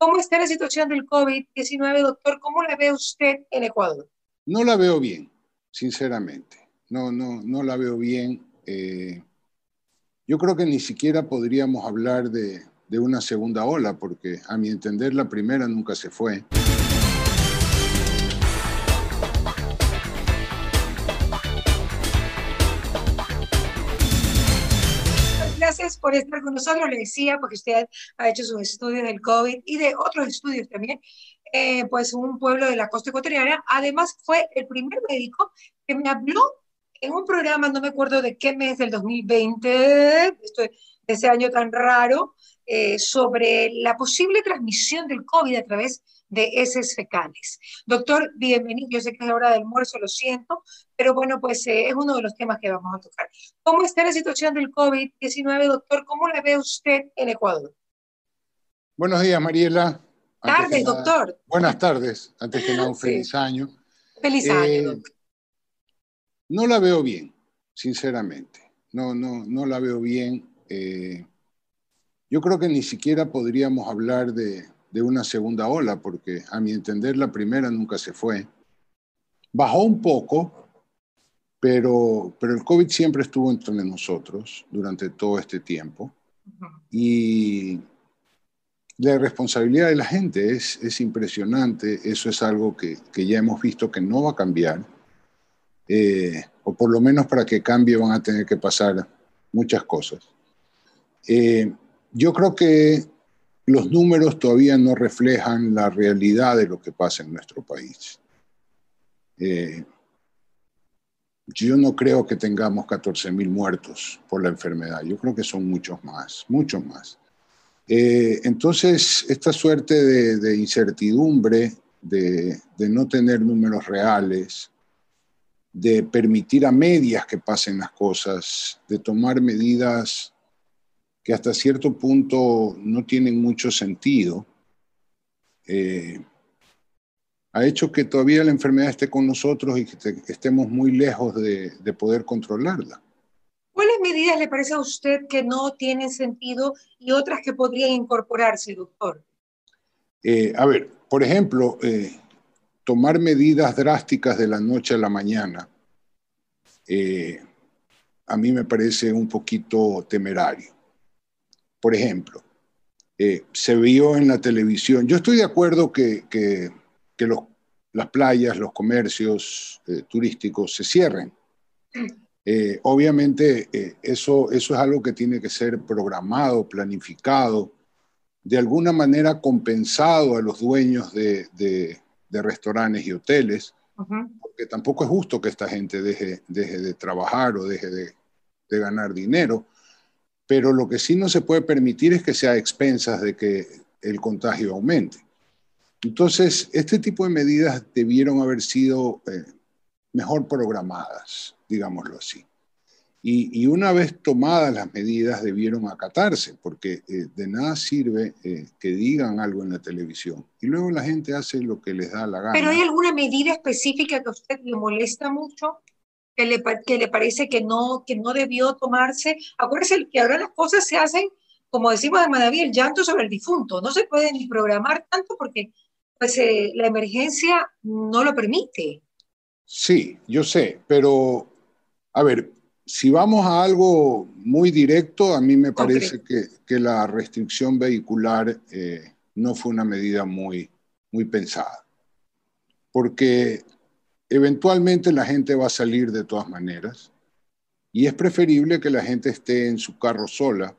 ¿Cómo está la situación del COVID-19, doctor? ¿Cómo la ve usted en Ecuador? No la veo bien, sinceramente. No, no, no la veo bien. Eh, yo creo que ni siquiera podríamos hablar de, de una segunda ola, porque a mi entender la primera nunca se fue. Por estar con nosotros. Le decía, porque usted ha hecho sus estudios del COVID y de otros estudios también, eh, pues un pueblo de la costa ecuatoriana. Además, fue el primer médico que me habló en un programa, no me acuerdo de qué mes del 2020, esto, de ese año tan raro, eh, sobre la posible transmisión del COVID a través de heces fecales. Doctor, bienvenido. Yo sé que es hora del almuerzo, lo siento, pero bueno, pues eh, es uno de los temas que vamos a tocar. ¿Cómo está la situación del COVID-19, doctor? ¿Cómo la ve usted en Ecuador? Buenos días, Mariela. Tardes, doctor. Buenas tardes. Antes que nada, un feliz año. Feliz año, eh, doctor. No la veo bien, sinceramente. No, no, no la veo bien. Eh, yo creo que ni siquiera podríamos hablar de, de una segunda ola, porque a mi entender la primera nunca se fue. Bajó un poco, pero, pero el COVID siempre estuvo entre nosotros durante todo este tiempo. Y la responsabilidad de la gente es, es impresionante. Eso es algo que, que, ya hemos visto que no va a cambiar. Eh, o por lo menos para que cambie van a tener que pasar muchas cosas. Eh, yo creo que los números todavía no reflejan la realidad de lo que pasa en nuestro país. Eh, yo no creo que tengamos 14 mil muertos por la enfermedad, yo creo que son muchos más, muchos más. Eh, entonces, esta suerte de, incertidumbre, de, no tener números reales, de permitir a medias que pasen las cosas, de tomar medidas que hasta cierto punto no tienen mucho sentido, eh, ha hecho que todavía la enfermedad esté con nosotros y que, estemos muy lejos de, poder controlarla. ¿Cuáles medidas le parece a usted que no tienen sentido y otras que podrían incorporarse, doctor? Eh, a ver, por ejemplo, eh, tomar medidas drásticas de la noche a la mañana, a mí me parece un poquito temerario. Por ejemplo, eh, se vio en la televisión, yo estoy de acuerdo que, que, las playas, los comercios eh, turísticos se cierren. Eh, obviamente eso, eso es algo que tiene que ser programado, planificado, de alguna manera compensado a los dueños de, de, restaurantes y hoteles, porque tampoco es justo que esta gente deje, deje de trabajar o deje de, de ganar dinero pero lo que sí no se puede permitir es que sea a expensas de que el contagio aumente. Entonces, este tipo de medidas debieron haber sido eh, mejor programadas, digámoslo así. Y, una vez tomadas las medidas debieron acatarse, porque eh, de nada sirve eh, que digan algo en la televisión y luego la gente hace lo que les da la gana. ¿Pero hay alguna medida específica que a usted le molesta mucho? Que le, que le parece que no, que no debió tomarse. Acuérdese que ahora las cosas se hacen, como decimos en Madaví, el llanto sobre el difunto. No se puede ni programar tanto porque pues, eh, la emergencia no lo permite. Sí, yo sé, pero a ver, si vamos a algo muy directo, a mí me parece que, que, la restricción vehicular eh, no fue una medida muy, muy pensada. Porque Eventualmente la gente va a salir de todas maneras y es preferible que la gente esté en su carro sola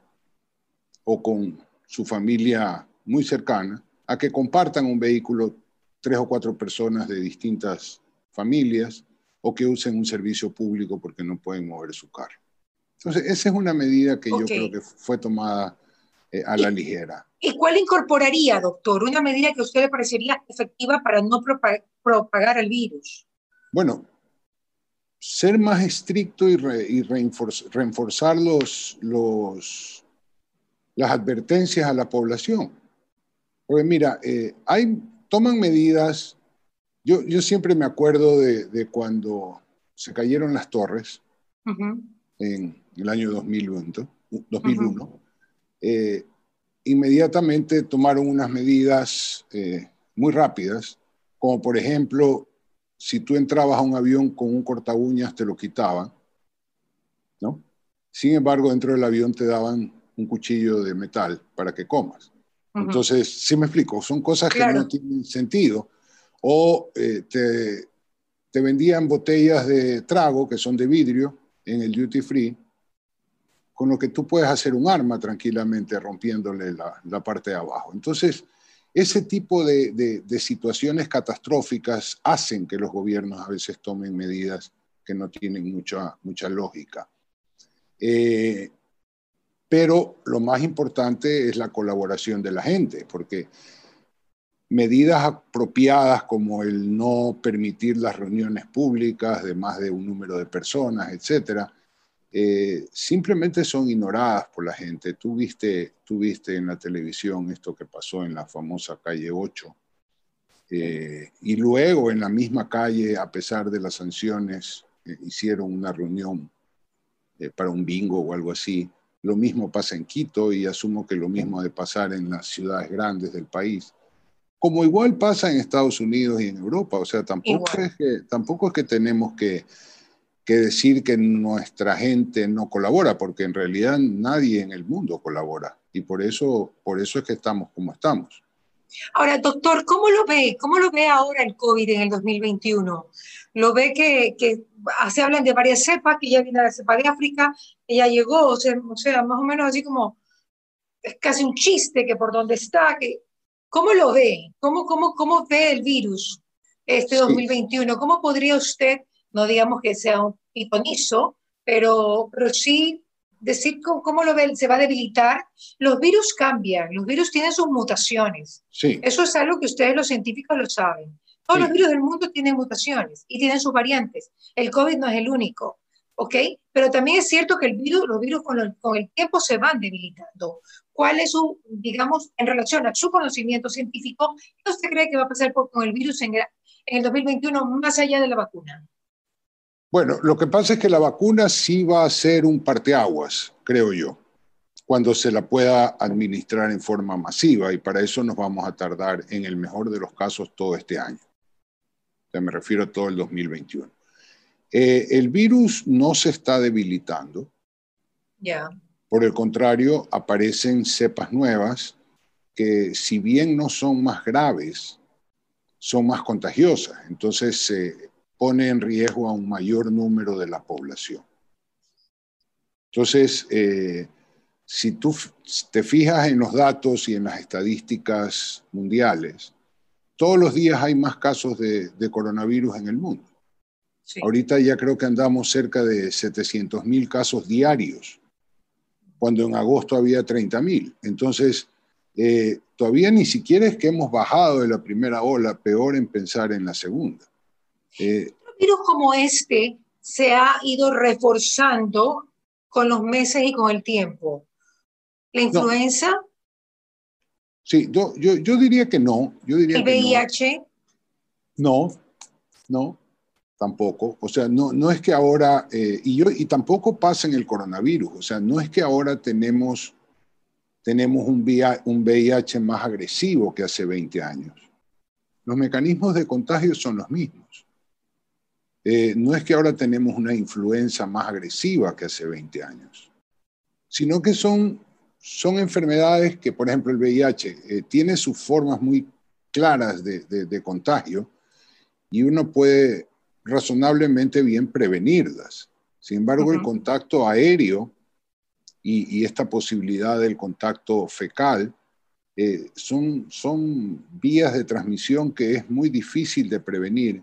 o con su familia muy cercana a que compartan un vehículo tres o cuatro personas de distintas familias o que usen un servicio público porque no pueden mover su carro. Entonces, esa es una medida que yo creo que fue tomada eh, a la ligera. ¿Y cuál incorporaría, doctor? Una medida que a usted le parecería efectiva para no propagar el virus. Bueno, ser más estricto y, reforzar los, las advertencias a la población. Porque mira, eh, hay, toman medidas, yo, yo siempre me acuerdo de, cuando se cayeron las torres en el año 2001, 2001 eh, inmediatamente tomaron unas medidas eh, muy rápidas, como por ejemplo, si tú entrabas a un avión con un corta uñas, te lo quitaban, ¿no? Sin embargo, dentro del avión te daban un cuchillo de metal para que comas. Entonces, sí me explico, son cosas que no tienen sentido. O eh, te, te vendían botellas de trago que son de vidrio en el duty free, con lo que tú puedes hacer un arma tranquilamente rompiéndole la, parte de abajo. Entonces, ese tipo de, situaciones catastróficas hacen que los gobiernos a veces tomen medidas que no tienen mucha, mucha lógica. Eh, pero lo más importante es la colaboración de la gente, porque medidas apropiadas como el no permitir las reuniones públicas de más de un número de personas, etcétera, eh, simplemente son ignoradas por la gente. Tú viste, tú viste en la televisión esto que pasó en la famosa calle 8. Eh, y luego en la misma calle, a pesar de las sanciones, eh, hicieron una reunión para un bingo o algo así. Lo mismo pasa en Quito y asumo que lo mismo ha de pasar en las ciudades grandes del país. Como igual pasa en Estados Unidos y en Europa. O sea, tampoco, es que, tampoco es que tenemos que que decir que nuestra gente no colabora, porque en realidad nadie en el mundo colabora y por eso, por eso es que estamos como estamos. Ahora, doctor, ¿cómo lo ve? ¿Cómo lo ve ahora el COVID en el 2021? ¿Lo ve que, que se hablan de varias cepas, que ya viene la cepa de África, que ya llegó, o sea, o sea, más o menos así como, es casi un chiste que por dónde está, que, ¿cómo lo ve? ¿Cómo, cómo, cómo ve el virus este 2021? ¿Cómo podría usted no digamos que sea un pitonizo, pero, pero sí decir cómo, lo ve, se va a debilitar. Los virus cambian, los virus tienen sus mutaciones. Sí. Eso es algo que ustedes los científicos lo saben. Todos los virus del mundo tienen mutaciones y tienen sus variantes. El COVID no es el único, ¿ok? Pero también es cierto que el virus, los virus con el, con el tiempo se van debilitando. ¿Cuál es su, digamos, en relación a su conocimiento científico, qué usted cree que va a pasar con el virus en, en el 2021 más allá de la vacuna? Bueno, lo que pasa es que la vacuna sí va a ser un parteaguas, creo yo, cuando se la pueda administrar en forma masiva y para eso nos vamos a tardar en el mejor de los casos todo este año. O me refiero a todo el 2021. Eh, el virus no se está debilitando. Ya. Por el contrario, aparecen cepas nuevas que si bien no son más graves, son más contagiosas. Entonces, eh, pone en riesgo a un mayor número de la población. Entonces, eh, si tú te fijas en los datos y en las estadísticas mundiales, todos los días hay más casos de, coronavirus en el mundo. Ahorita ya creo que andamos cerca de 700 mil casos diarios, cuando en agosto había 30 mil. Entonces, eh, todavía ni siquiera es que hemos bajado de la primera ola, peor en pensar en la segunda. Eh, virus como este se ha ido reforzando con los meses y con el tiempo. ¿La influenza? Sí, yo, yo, diría que no. Yo diría ¿El VIH? No. no, tampoco. O sea, no, no es que ahora, eh, y, yo, y tampoco pasa en el coronavirus, o sea, no es que ahora tenemos, tenemos un, un VIH más agresivo que hace 20 años. Los mecanismos de contagio son los mismos. Eh, no es que ahora tenemos una influenza más agresiva que hace 20 años, sino que son, son enfermedades que, por ejemplo, el VIH eh, tiene sus formas muy claras de, contagio y uno puede razonablemente bien prevenirlas. Sin embargo, el contacto aéreo y, esta posibilidad del contacto fecal eh, son, son vías de transmisión que es muy difícil de prevenir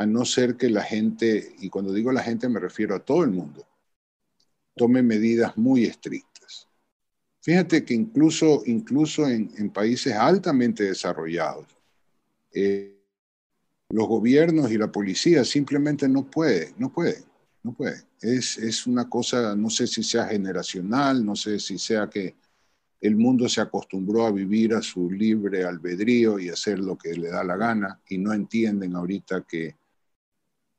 a no ser que la gente, y cuando digo la gente me refiero a todo el mundo, tome medidas muy estrictas. Fíjate que incluso, incluso en, países altamente desarrollados, eh, los gobiernos y la policía simplemente no pueden, no pueden, no pueden. Es, es una cosa, no sé si sea generacional, no sé si sea que el mundo se acostumbró a vivir a su libre albedrío y hacer lo que le da la gana y no entienden ahorita que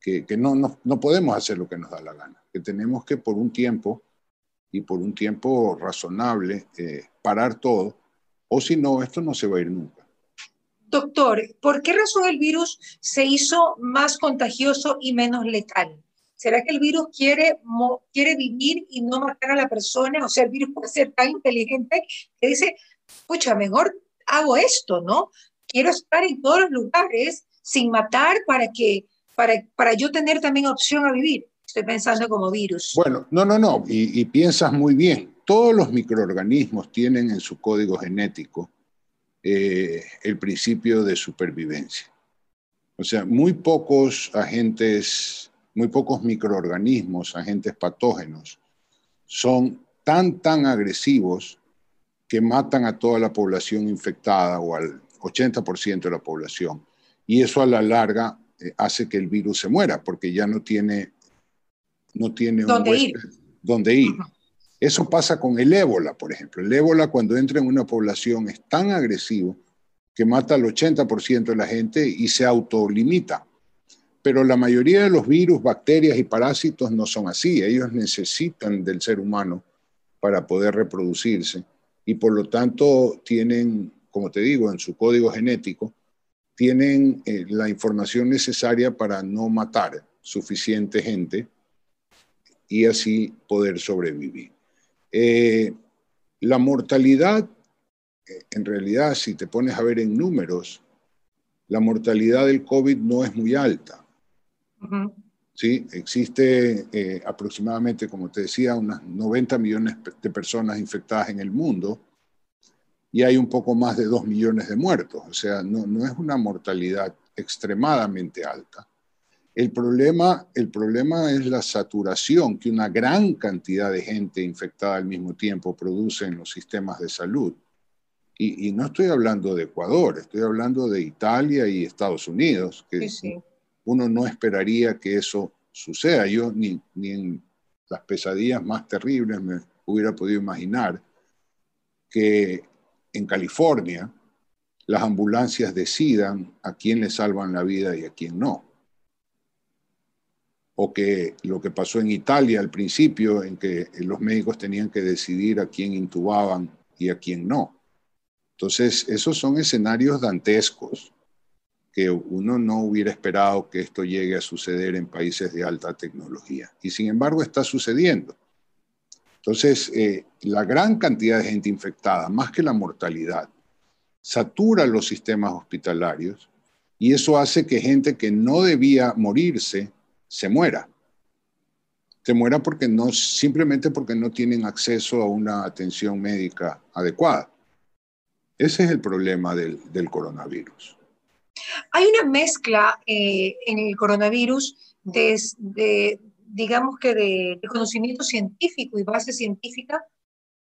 que, no, no, no, podemos hacer lo que nos da la gana, que tenemos que por un tiempo y por un tiempo razonable eh, parar todo, o si no, esto no se va a ir nunca. Doctor, ¿por qué razón el virus se hizo más contagioso y menos letal? ¿Será que el virus quiere, quiere vivir y no matar a la persona? O sea, el virus puede ser tan inteligente que dice, pucha, mejor hago esto, ¿no? Quiero estar en todos los lugares sin matar para que, para, para yo tener también opción a vivir. Estoy pensando como virus. Bueno, no, no, no, y, piensas muy bien. Todos los microorganismos tienen en su código genético eh, el principio de supervivencia. O sea, muy pocos agentes muy pocos microorganismos, agentes patógenos, son tan, tan agresivos que matan a toda la población infectada o al 80% de la población. Y eso a la larga hace que el virus se muera porque ya no tiene, no tiene ¿Dónde ir? Donde ir. Eso pasa con el ébola, por ejemplo. El ébola cuando entra en una población es tan agresivo que mata al 80% de la gente y se autolimita pero la mayoría de los virus, bacterias y parásitos no son así. Ellos necesitan del ser humano para poder reproducirse y por lo tanto tienen, como te digo, en su código genético, tienen eh, la información necesaria para no matar suficiente gente y así poder sobrevivir. Eh, la mortalidad, eh, en realidad, si te pones a ver en números, la mortalidad del COVID no es muy alta. Sí, existe eh, aproximadamente, como te decía, unas 90 millones de personas infectadas en el mundo y hay un poco más de 2 millones de muertos. O sea, no, no es una mortalidad extremadamente alta. El problema, el problema es la saturación que una gran cantidad de gente infectada al mismo tiempo produce en los sistemas de salud. Y, y no estoy hablando de Ecuador, estoy hablando de Italia y Estados Unidos, que sí, sí uno no esperaría que eso suceda. Yo ni, ni en las pesadillas más terribles me hubiera podido imaginar que en California las ambulancias decidan a quién le salvan la vida y a quién no. O que lo que pasó en Italia al principio, en que los médicos tenían que decidir a quién intubaban y a quién no. Entonces, esos son escenarios dantescos que uno no hubiera esperado que esto llegue a suceder en países de alta tecnología. Y sin embargo está sucediendo. Entonces, eh, la gran cantidad de gente infectada, más que la mortalidad, satura los sistemas hospitalarios y eso hace que gente que no debía morirse se muera. Se muera porque no, simplemente porque no tienen acceso a una atención médica adecuada. Ese es el problema del, coronavirus. Hay una mezcla eh, en el coronavirus de, digamos que de, conocimiento científico y base científica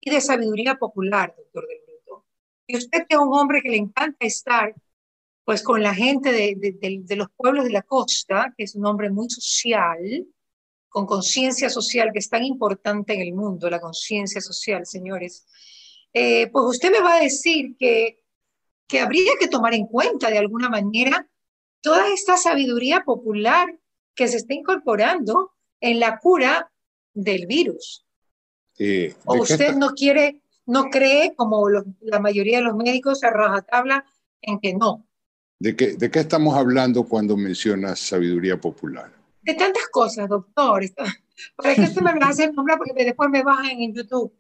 y de sabiduría popular, doctor Del Bruto. Y usted que es un hombre que le encanta estar pues con la gente de, de los pueblos de la costa, que es un hombre muy social, con conciencia social, que es tan importante en el mundo, la conciencia social, señores, eh, pues usted me va a decir que que habría que tomar en cuenta de alguna manera toda esta sabiduría popular que se está incorporando en la cura del virus. Eh, ¿O usted no quiere, no cree, como la mayoría de los médicos, a rajatabla en que no? ¿De qué, ¿De qué estamos hablando cuando mencionas sabiduría popular? De tantas cosas, doctor. ¿Para qué usted me va a hacer nombrar? Porque después me bajan en YouTube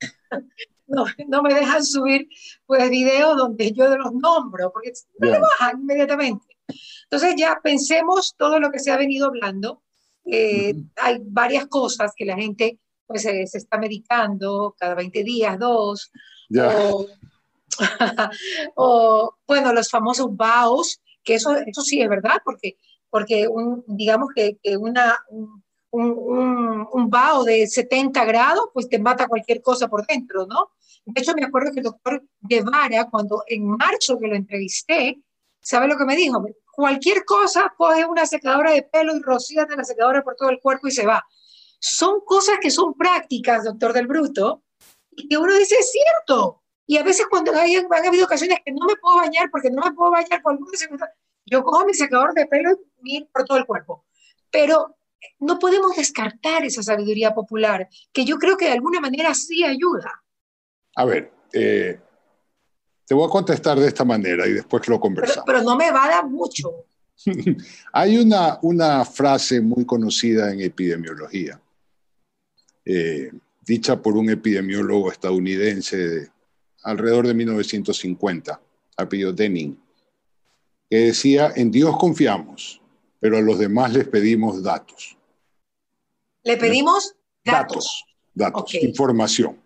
no, no me dejan subir pues videos donde yo los nombro, porque me bajan inmediatamente. Entonces ya pensemos todo lo que se ha venido hablando. Eh, hay varias cosas que la gente pues se, está medicando cada 20 días, dos, o, o, bueno, los famosos BAOS, que eso, eso sí es verdad, porque, porque un, digamos que, que una, un, un, un, vaho de 70 grados, pues te mata cualquier cosa por dentro, ¿no? De hecho, me acuerdo que el doctor Guevara, cuando en marzo que lo entrevisté, ¿sabe lo que me dijo? Cualquier cosa, coge una secadora de pelo y rocíate la secadora por todo el cuerpo y se va. Son cosas que son prácticas, doctor del Bruto, y que uno dice, es cierto. Y a veces cuando hay, han habido ocasiones que no me puedo bañar porque no me puedo bañar por alguna yo cojo mi secador de pelo y por todo el cuerpo. Pero no podemos descartar esa sabiduría popular, que yo creo que de alguna manera sí ayuda. A ver, eh, te voy a contestar de esta manera y después lo conversamos. Pero, no me va a dar mucho. Hay una, una frase muy conocida en epidemiología, eh, dicha por un epidemiólogo estadounidense de alrededor de 1950, apellido Denning, que decía, en Dios confiamos, pero a los demás les pedimos datos. ¿Le pedimos datos? Datos, información.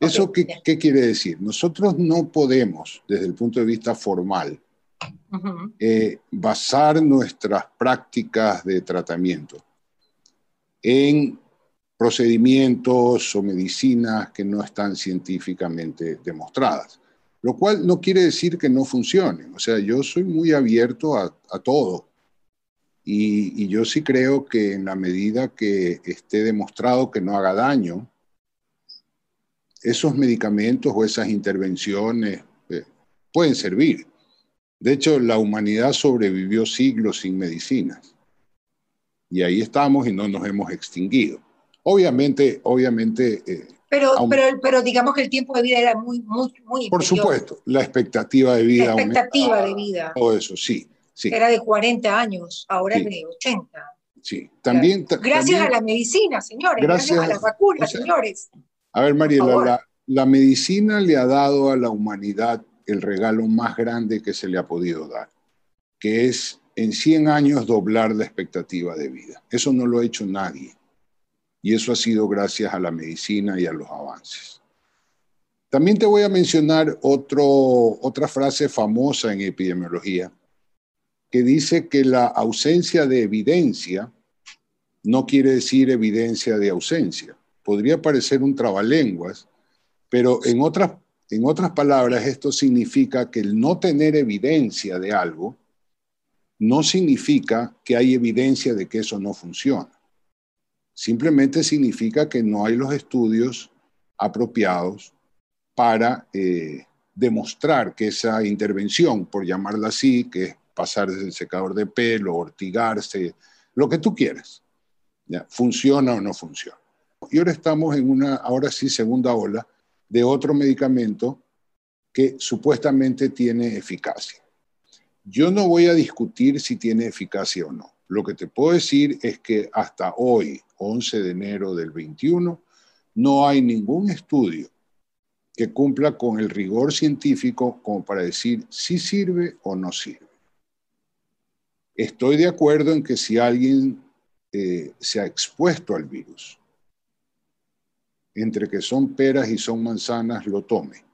¿Eso qué, quiere decir? Nosotros no podemos, desde el punto de vista formal, eh, basar nuestras prácticas de tratamiento en procedimientos o medicinas que no están científicamente demostradas, lo cual no quiere decir que no funcionen. O sea, yo soy muy abierto a, todo y, y, yo sí creo que en la medida que esté demostrado que no haga daño, esos medicamentos o esas intervenciones eh, pueden servir. De hecho, la humanidad sobrevivió siglos sin medicinas. Y ahí estamos y no nos hemos extinguido. Obviamente, obviamente... Eh, pero, pero, pero, digamos que el tiempo de vida era muy, muy, muy... Por supuesto, la expectativa de vida. La expectativa de vida. Todo eso, sí, sí. Era de 40 años, ahora es de 80. Sí, también... Gracias a la medicina, señores. Gracias, a las vacunas, señores. A ver, Mariela, la, medicina le ha dado a la humanidad el regalo más grande que se le ha podido dar, que es en 100 años doblar la expectativa de vida. Eso no lo ha hecho nadie. Y eso ha sido gracias a la medicina y a los avances. También te voy a mencionar otro, otra frase famosa en epidemiología que dice que la ausencia de evidencia no quiere decir evidencia de ausencia podría parecer un trabalenguas, pero en otras, en otras palabras esto significa que el no tener evidencia de algo no significa que hay evidencia de que eso no funciona. Simplemente significa que no hay los estudios apropiados para eh, demostrar que esa intervención, por llamarla así, que es pasar desde el secador de pelo, ortigarse, lo que tú quieras, ¿ya? funciona o no funciona. Y ahora estamos en una, ahora sí, segunda ola de otro medicamento que supuestamente tiene eficacia. Yo no voy a discutir si tiene eficacia o no. Lo que te puedo decir es que hasta hoy, 11 de enero del 21, no hay ningún estudio que cumpla con el rigor científico como para decir si sirve o no sirve. Estoy de acuerdo en que si alguien eh, se ha expuesto al virus entre que son peras y son manzanas, lo tome,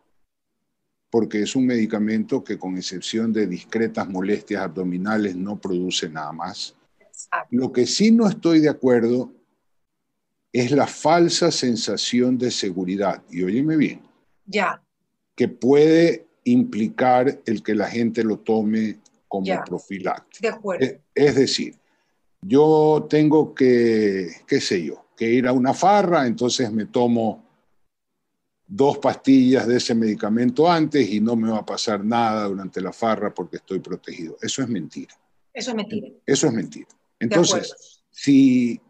porque es un medicamento que con excepción de discretas molestias abdominales no produce nada más. Lo que sí no estoy de acuerdo es la falsa sensación de seguridad, y óyeme bien, ya. que puede implicar el que la gente lo tome como profiláctico. De acuerdo. Es, es decir, yo tengo que, qué sé yo, que ir a una farra, entonces me tomo dos pastillas de ese medicamento antes y no me va a pasar nada durante la farra porque estoy protegido. Eso es mentira. Eso es mentira. Eso es mentira. Entonces, si,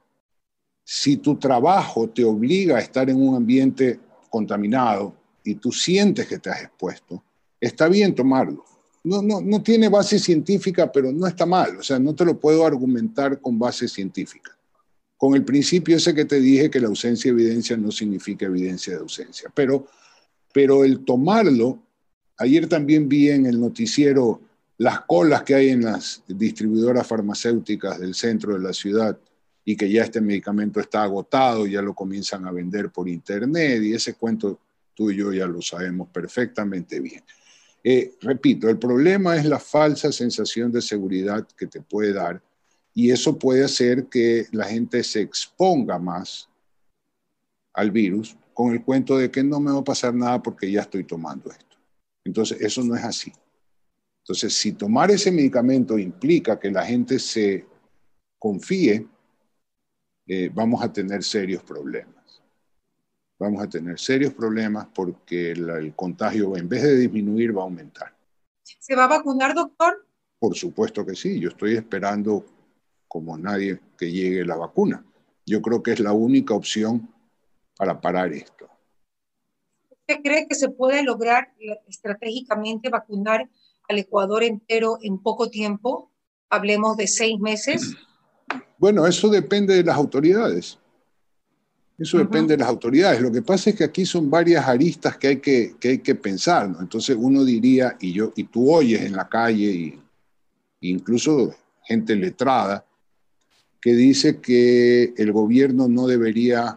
si tu trabajo te obliga a estar en un ambiente contaminado y tú sientes que te has expuesto, está bien tomarlo. No, no, no tiene base científica, pero no está mal. O sea, no te lo puedo argumentar con base científica con el principio ese que te dije que la ausencia de evidencia no significa evidencia de ausencia. Pero, pero el tomarlo, ayer también vi en el noticiero las colas que hay en las distribuidoras farmacéuticas del centro de la ciudad y que ya este medicamento está agotado, ya lo comienzan a vender por internet y ese cuento tú y yo ya lo sabemos perfectamente bien. Eh, repito, el problema es la falsa sensación de seguridad que te puede dar y eso puede hacer que la gente se exponga más al virus con el cuento de que no me va a pasar nada porque ya estoy tomando esto. Entonces, eso no es así. Entonces, si tomar ese medicamento implica que la gente se confíe, eh, vamos a tener serios problemas. Vamos a tener serios problemas porque el contagio, en vez de disminuir, va a aumentar. ¿Se va a vacunar, doctor? Por supuesto que sí. Yo estoy esperando como nadie que llegue la vacuna. Yo creo que es la única opción para parar esto. ¿Usted cree que se puede lograr estratégicamente vacunar al Ecuador entero en poco tiempo? Hablemos de seis meses. Bueno, eso depende de las autoridades. Eso depende de las autoridades. Lo que pasa es que aquí son varias aristas que hay que, que, hay que pensar. ¿no? Entonces uno diría, y, yo, y tú oyes en la calle, y, incluso gente letrada, que dice que el gobierno no debería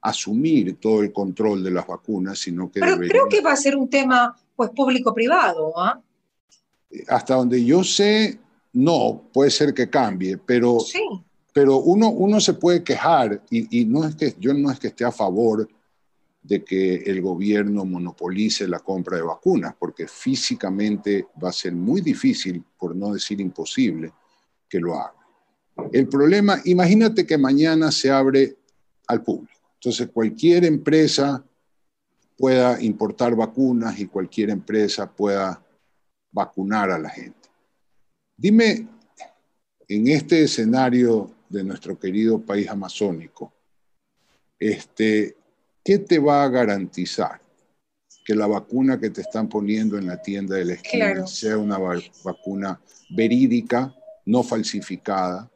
asumir todo el control de las vacunas, sino que Pero creo que va a ser un tema pues público-privado. ¿ah? Hasta donde yo sé, no, puede ser que cambie, pero sí pero uno, uno se puede quejar y, no es que yo no es que esté a favor de que el gobierno monopolice la compra de vacunas, porque físicamente va a ser muy difícil, por no decir imposible, que lo haga. El problema, imagínate que mañana se abre al público. Entonces cualquier empresa pueda importar vacunas y cualquier empresa pueda vacunar a la gente. Dime, en este escenario de nuestro querido país amazónico, este, ¿qué te va a garantizar? Que la vacuna que te están poniendo en la tienda de la esquina sea una vacuna verídica, no falsificada.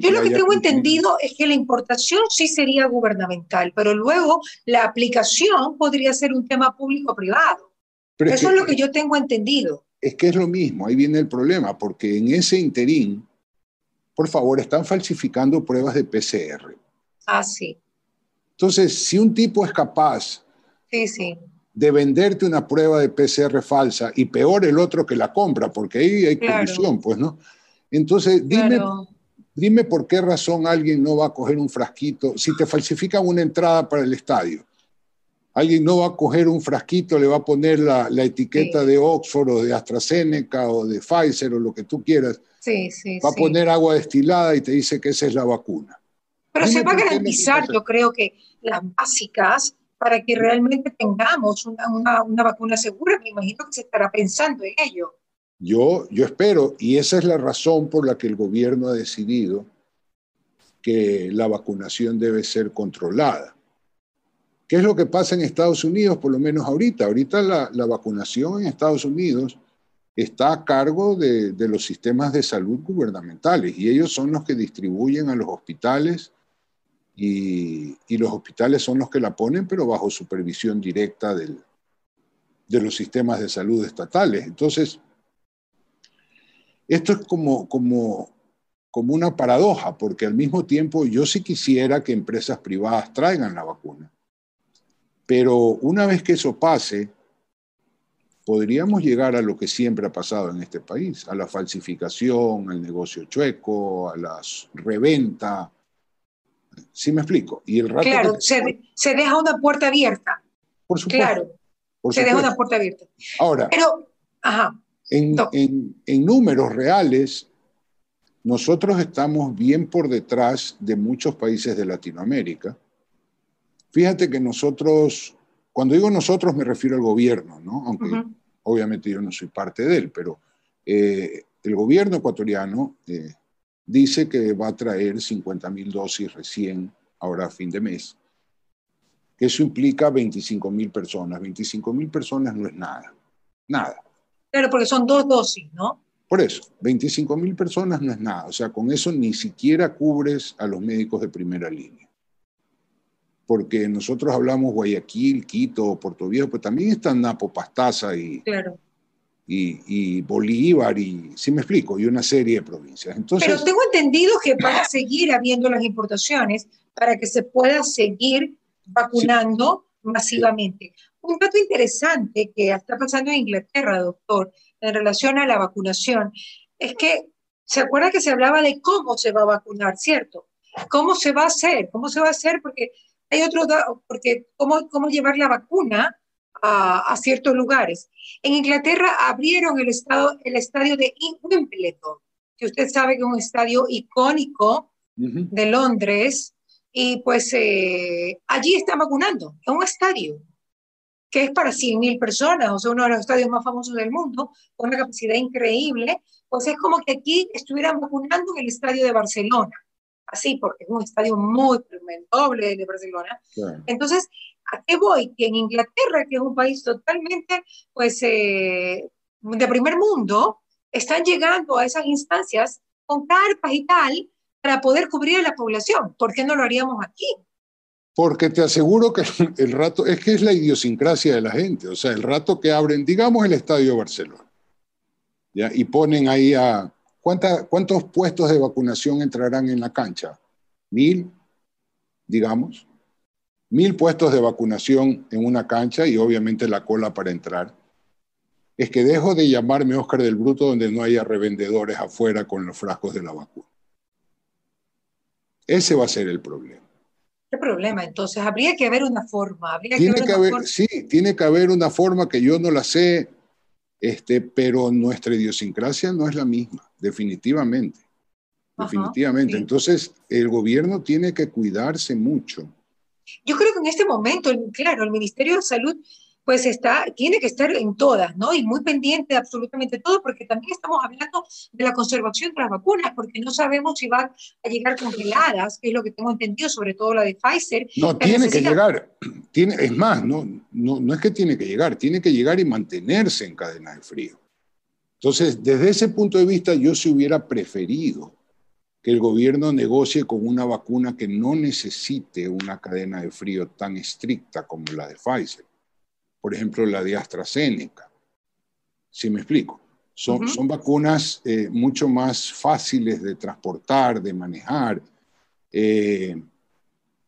Yo lo que tengo entendido es que la importación sí sería gubernamental, pero luego la aplicación podría ser un tema público-privado. Eso es lo que yo tengo entendido. Es que es lo mismo, ahí viene el problema, porque en ese interín por favor, están falsificando pruebas de PCR. Ah, sí. Entonces, si un tipo es capaz sí, sí. de venderte una prueba de PCR falsa y peor el otro que la compra, porque ahí hay corrupción, pues, ¿no? Entonces, dime, dime por qué razón alguien no va a coger un frasquito, si te falsifican una entrada para el estadio, alguien no va a coger un frasquito, le va a poner la, etiqueta de Oxford o de AstraZeneca o de Pfizer o lo que tú quieras va a poner agua destilada y te dice que esa es la vacuna. Pero se va a garantizar, yo creo que las básicas para que realmente tengamos una, una, vacuna segura. Me imagino que se estará pensando en ello. Yo, yo espero, y esa es la razón por la que el gobierno ha decidido que la vacunación debe ser controlada. ¿Qué es lo que pasa en Estados Unidos, por lo menos ahorita? Ahorita la, la vacunación en Estados Unidos está a cargo de, los sistemas de salud gubernamentales y ellos son los que distribuyen a los hospitales y, los hospitales son los que la ponen, pero bajo supervisión directa de los sistemas de salud estatales. Entonces, esto es como, como, como una paradoja, porque al mismo tiempo yo sí quisiera que empresas privadas traigan la vacuna, pero una vez que eso pase, podríamos llegar a lo que siempre ha pasado en este país, a la falsificación, al negocio chueco, a la reventa. ¿Sí me explico? Y el rato claro, se, deja una puerta abierta. Por supuesto. Claro, se deja una puerta abierta. Ahora, Pero, ajá, en, en, en números reales, nosotros estamos bien por detrás de muchos países de Latinoamérica. Fíjate que nosotros cuando digo nosotros me refiero al gobierno, ¿no? aunque obviamente yo no soy parte de él, pero eh, el gobierno ecuatoriano eh, dice que va a traer 50 mil dosis recién, ahora a fin de mes. Eso implica 25 mil personas. 25 mil personas no es nada, nada. Claro, porque son dos dosis, ¿no? Por eso, 25 mil personas no es nada. O sea, con eso ni siquiera cubres a los médicos de primera línea porque nosotros hablamos Guayaquil, Quito, Puerto Viejo, pero también están Napo, Pastaza y, y, Bolívar, y sí me explico, y una serie de provincias. Entonces, pero tengo entendido que van a seguir habiendo las importaciones para que se pueda seguir vacunando masivamente. Un dato interesante que está pasando en Inglaterra, doctor, en relación a la vacunación, es que se acuerda que se hablaba de cómo se va a vacunar, ¿cierto? ¿Cómo se va a hacer? ¿Cómo se va a hacer? Porque hay otro, porque cómo, cómo llevar la vacuna a, ciertos lugares. En Inglaterra abrieron el, estado, el estadio de Wimbledon, que usted sabe que es un estadio icónico de Londres, y pues eh, allí están vacunando, en un estadio. Que es para 100.000 personas, o sea, uno de los estadios más famosos del mundo, con una capacidad increíble, pues es como que aquí estuvieran vacunando en el estadio de Barcelona, así, porque es un estadio muy doble de Barcelona. Entonces, ¿a qué voy? Que en Inglaterra, que es un país totalmente, pues, eh, de primer mundo, están llegando a esas instancias con carpas y tal para poder cubrir a la población. ¿Por qué no lo haríamos aquí? Porque te aseguro que el rato, es que es la idiosincrasia de la gente, o sea, el rato que abren, digamos, el Estadio Barcelona, y ponen ahí a, ¿cuántos puestos de vacunación entrarán en la cancha? Mil, digamos, mil puestos de vacunación en una cancha y obviamente la cola para entrar. Es que dejo de llamarme Oscar del Bruto donde no haya revendedores afuera con los frascos de la vacuna. Ese va a ser el problema. ¿Qué problema? Entonces, habría que haber una forma. tiene que, haber, Sí, tiene que haber una forma que yo no la sé, este, pero nuestra idiosincrasia no es la misma, definitivamente. definitivamente. Entonces, el gobierno tiene que cuidarse mucho. Yo creo que en este momento, claro, el Ministerio de Salud pues está, tiene que estar en todas, ¿no? Y muy pendiente de absolutamente todo, porque también estamos hablando de la conservación de las vacunas, porque no sabemos si van a llegar congeladas, que es lo que tengo entendido, sobre todo la de Pfizer. No, tiene que llegar, tiene, es más, no, no, no es que tiene que llegar, tiene que llegar y mantenerse en cadena de frío. Entonces, desde ese punto de vista, yo se hubiera preferido que el gobierno negocie con una vacuna que no necesite una cadena de frío tan estricta como la de Pfizer por ejemplo, la de AstraZeneca. Si me explico? Son, son vacunas eh, mucho más fáciles de transportar, de manejar. Eh,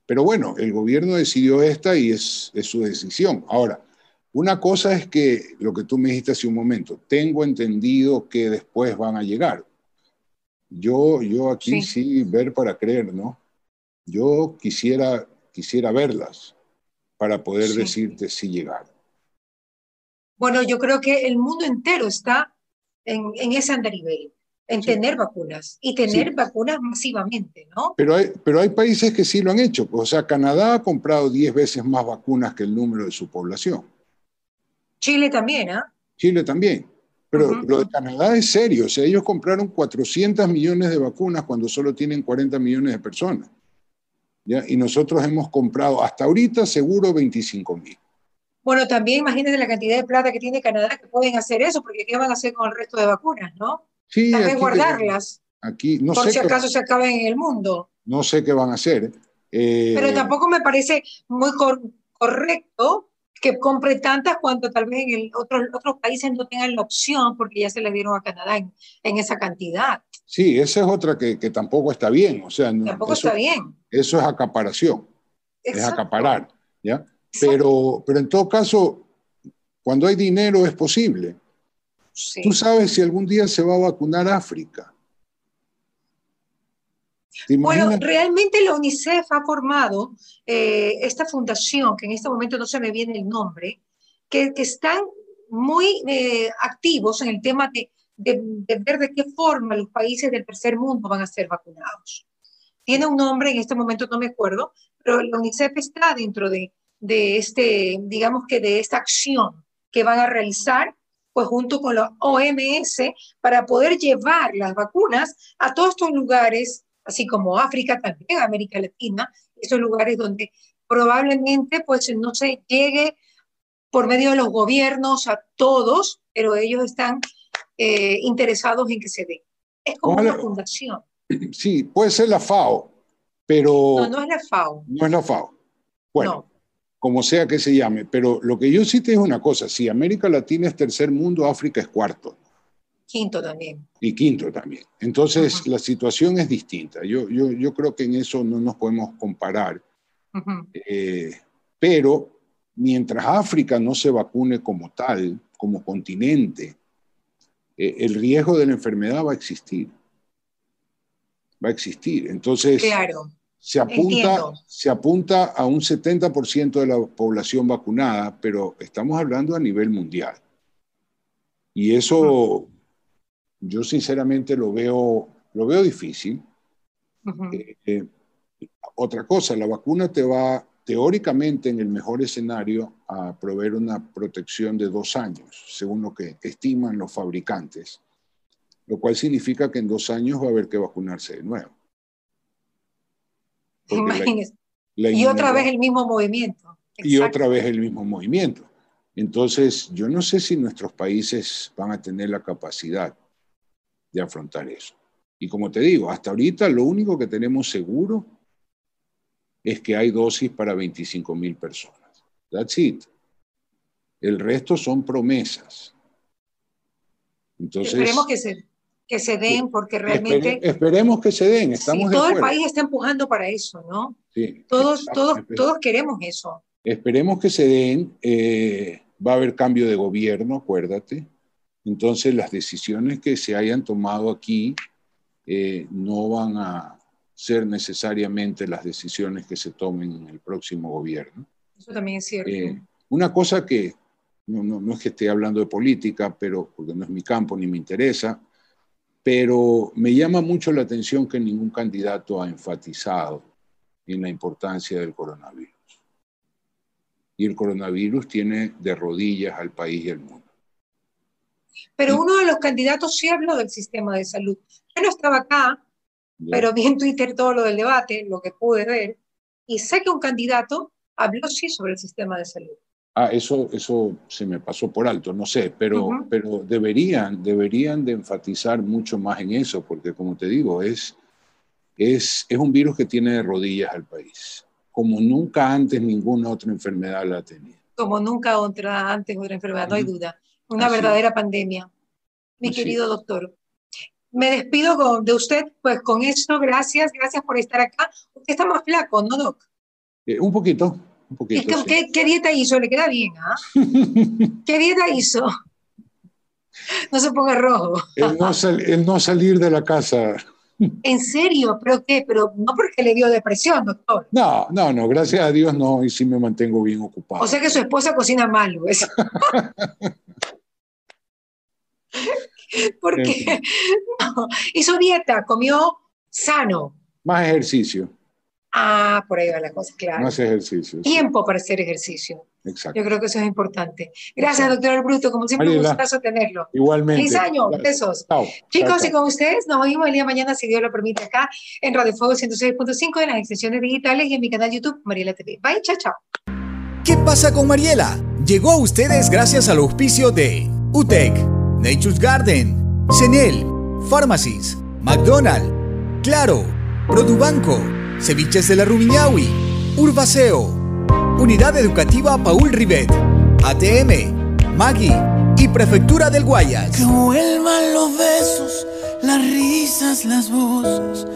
pero bueno, el gobierno decidió esta y es, es, su decisión. Ahora, una cosa es que lo que tú me dijiste hace un momento, tengo entendido que después van a llegar. Yo, yo aquí sí. ver para creer, ¿no? Yo quisiera, quisiera verlas para poder decirte si llegaron. Bueno, yo creo que el mundo entero está en, en ese andarivel, en tener vacunas y tener vacunas masivamente, ¿no? Pero hay, pero hay países que sí lo han hecho. O sea, Canadá ha comprado 10 veces más vacunas que el número de su población. Chile también, ¿ah? Chile también. Pero lo de Canadá es serio. O sea, ellos compraron 400 millones de vacunas cuando solo tienen 40 millones de personas. ¿ya? Y nosotros hemos comprado hasta ahorita seguro 25 mil. Bueno, también imagínense la cantidad de plata que tiene Canadá que pueden hacer eso, porque ¿qué van a hacer con el resto de vacunas, no? Sí, Tal vez guardarlas. Aquí, no por si acaso se acaben en el mundo. No sé qué van a hacer. Eh, Pero tampoco me parece muy correcto que compre tantas cuanto tal vez en el otros, otros países no tengan la opción porque ya se le dieron a Canadá en, esa cantidad. Sí, esa es otra que, que tampoco está bien. O sea, tampoco está bien. Eso es acaparación. Es acaparar. ¿ya? Pero, pero en todo caso, cuando hay dinero es posible. Tú sabes si algún día se va a vacunar África. Bueno, realmente la UNICEF ha formado eh, esta fundación, que en este momento no se me viene el nombre, que, que están muy eh, activos en el tema de, de, de, ver de qué forma los países del tercer mundo van a ser vacunados. Tiene un nombre, en este momento no me acuerdo, pero la UNICEF está dentro de, de este, digamos que de esta acción que van a realizar, pues junto con la OMS, para poder llevar las vacunas a todos estos lugares, así como África, también América Latina, esos lugares donde probablemente pues no se llegue por medio de los gobiernos a todos, pero ellos están eh, interesados en que se dé. Es como una fundación. Sí, puede ser la FAO, pero... No, no es la FAO. No es la FAO. Bueno, como sea que se llame. Pero lo que yo sí te es una cosa, si América Latina es tercer mundo, África es cuarto. Quinto también. Y quinto también. Entonces, la situación es distinta. Yo, yo, yo, creo que en eso no nos podemos comparar. Eh, pero mientras África no se vacune como tal, como continente, eh, el riesgo de la enfermedad va a existir. Va a existir. Entonces, claro se apunta, se apunta a un 70% de la población vacunada, pero estamos hablando a nivel mundial. Y eso yo sinceramente lo veo, lo veo difícil. Eh, eh, otra cosa, la vacuna te va teóricamente, en el mejor escenario, a proveer una protección de dos años, según lo que estiman los fabricantes, lo cual significa que en dos años va a haber que vacunarse de nuevo. Imagínese. y otra vez el mismo movimiento. Y otra vez el mismo movimiento. Entonces, yo no sé si nuestros países van a tener la capacidad de afrontar eso. Y como te digo, hasta ahorita lo único que tenemos seguro es que hay dosis para 25 mil personas. That's it. El resto son promesas. Entonces, esperemos que se, que se den, porque realmente... esperemos que se den, estamos Todo el país está empujando para eso, ¿no? Sí, todos, todos, todos queremos eso. Esperemos que se den. Eh, va a haber cambio de gobierno, acuérdate. Entonces las decisiones que se hayan tomado aquí eh, no van a ser necesariamente las decisiones que se tomen en el próximo gobierno. Eso también es cierto. Eh, una cosa que no, no, es que esté hablando de política, pero porque no es mi campo ni me interesa, pero me llama mucho la atención que ningún candidato ha enfatizado en la importancia del coronavirus. Y el coronavirus tiene de rodillas al país y al mundo. Pero uno de los candidatos sí habló del sistema de salud. Yo no estaba acá, pero vi en Twitter todo lo del debate, lo que pude ver, y sé que un candidato habló sí sobre el sistema de salud. Ah, eso, eso se me pasó por alto, no sé, pero, pero deberían, deberían de enfatizar mucho más en eso, porque como te digo, es, es, es un virus que tiene de rodillas al país, como nunca antes ninguna otra enfermedad la tenido. Como nunca otra antes otra enfermedad, no hay duda. Una verdadera pandemia. Mi querido doctor, me despido de usted, pues con esto, gracias, gracias por estar acá. Usted está más flaco, ¿no, Doc? Eh, un poquito, un poquito. ¿qué, dieta hizo? Le queda bien, ¿ah? ¿Qué dieta hizo? No se ponga rojo. el, no el no salir de la casa. ¿En serio? ¿Pero qué? Pero no porque le dio depresión, doctor. No, no, no, gracias a Dios no, y sí me mantengo bien ocupado. O sea que su esposa cocina mal, ¿ves? porque no, hizo dieta, comió sano. Más ejercicio. Ah, por ahí va la cosa, claro. Más ejercicio. Tiempo para hacer ejercicio. Exacto. Yo creo que eso es importante. Gracias, doctor Bruto. Como siempre, un gustazo tenerlo. Igualmente. Feliz año. Besos. Chicos, y con ustedes nos vemos el día de mañana, si Dios lo permite, acá en Radio Fuego 106.5 en las extensiones digitales y en mi canal YouTube, Mariela TV. Bye, chao, chao. ¿Qué pasa con Mariela? Llegó a ustedes gracias al auspicio de UTEC, Nature's Garden, Senel, Pharmacies, McDonald's, Claro, Produbanco, Ceviches de la Rumiñahui, Urbaceo, Unidad Educativa Paul Rivet, ATM, Maggi y Prefectura del Guayas. Que vuelvan los besos, las risas, las voces